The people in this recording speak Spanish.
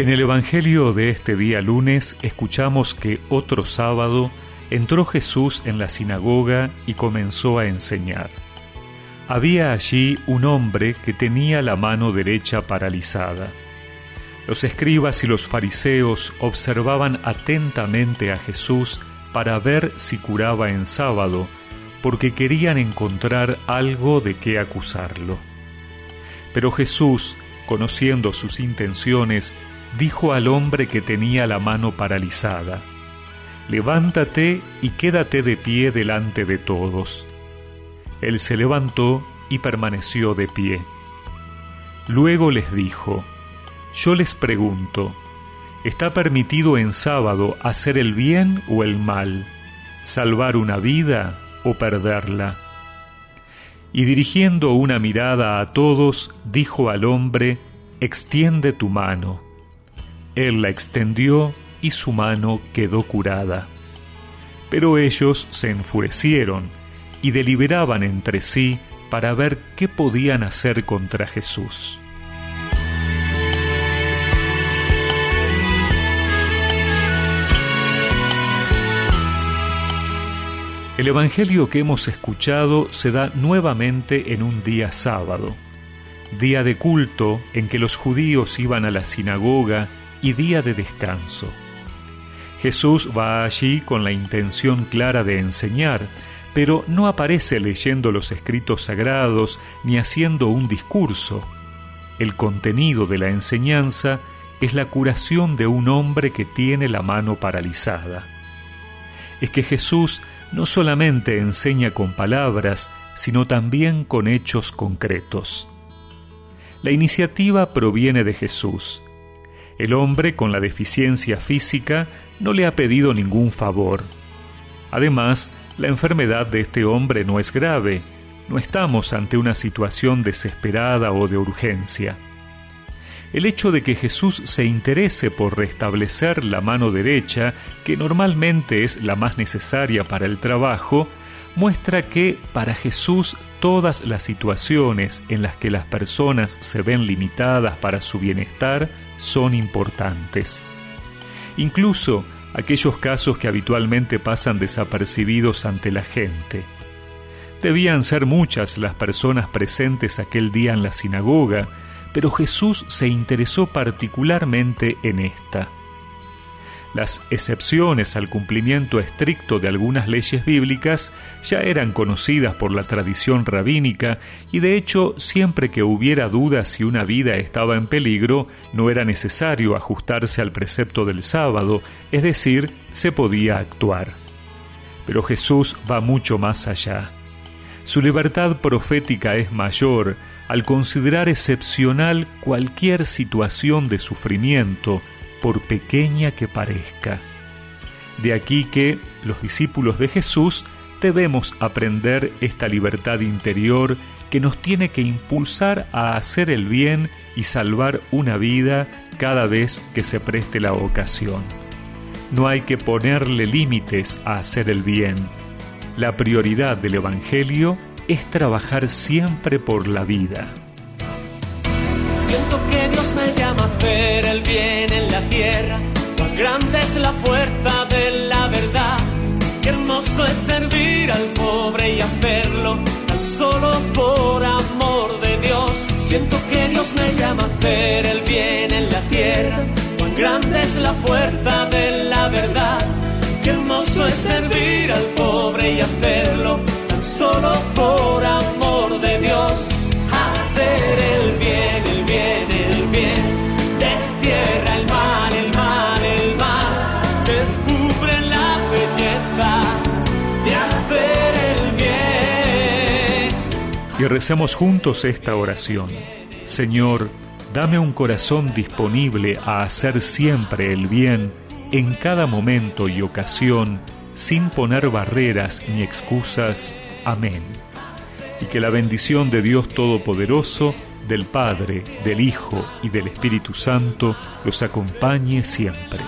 En el Evangelio de este día lunes escuchamos que otro sábado entró Jesús en la sinagoga y comenzó a enseñar. Había allí un hombre que tenía la mano derecha paralizada. Los escribas y los fariseos observaban atentamente a Jesús para ver si curaba en sábado, porque querían encontrar algo de qué acusarlo. Pero Jesús, conociendo sus intenciones, dijo al hombre que tenía la mano paralizada, Levántate y quédate de pie delante de todos. Él se levantó y permaneció de pie. Luego les dijo, Yo les pregunto, ¿está permitido en sábado hacer el bien o el mal, salvar una vida o perderla? Y dirigiendo una mirada a todos, dijo al hombre, Extiende tu mano. Él la extendió y su mano quedó curada. Pero ellos se enfurecieron y deliberaban entre sí para ver qué podían hacer contra Jesús. El Evangelio que hemos escuchado se da nuevamente en un día sábado, día de culto en que los judíos iban a la sinagoga y día de descanso. Jesús va allí con la intención clara de enseñar, pero no aparece leyendo los escritos sagrados ni haciendo un discurso. El contenido de la enseñanza es la curación de un hombre que tiene la mano paralizada. Es que Jesús no solamente enseña con palabras, sino también con hechos concretos. La iniciativa proviene de Jesús, el hombre con la deficiencia física no le ha pedido ningún favor. Además, la enfermedad de este hombre no es grave, no estamos ante una situación desesperada o de urgencia. El hecho de que Jesús se interese por restablecer la mano derecha, que normalmente es la más necesaria para el trabajo, muestra que para Jesús todas las situaciones en las que las personas se ven limitadas para su bienestar son importantes. Incluso aquellos casos que habitualmente pasan desapercibidos ante la gente. Debían ser muchas las personas presentes aquel día en la sinagoga, pero Jesús se interesó particularmente en esta. Las excepciones al cumplimiento estricto de algunas leyes bíblicas ya eran conocidas por la tradición rabínica y de hecho siempre que hubiera dudas si una vida estaba en peligro no era necesario ajustarse al precepto del sábado, es decir, se podía actuar. Pero Jesús va mucho más allá. Su libertad profética es mayor al considerar excepcional cualquier situación de sufrimiento, por pequeña que parezca. De aquí que los discípulos de Jesús debemos aprender esta libertad interior que nos tiene que impulsar a hacer el bien y salvar una vida cada vez que se preste la ocasión. No hay que ponerle límites a hacer el bien. La prioridad del Evangelio es trabajar siempre por la vida. Siento que Dios me llama a hacer el bien tierra. Cuán grande es la fuerza de la verdad. Qué hermoso es servir al pobre y hacerlo tan solo por amor de Dios. Siento que Dios me llama a hacer el bien en la tierra. Cuán grande es la fuerza y recemos juntos esta oración. Señor, dame un corazón disponible a hacer siempre el bien, en cada momento y ocasión, sin poner barreras ni excusas. Amén. Y que la bendición de Dios Todopoderoso, del Padre, del Hijo y del Espíritu Santo los acompañe siempre.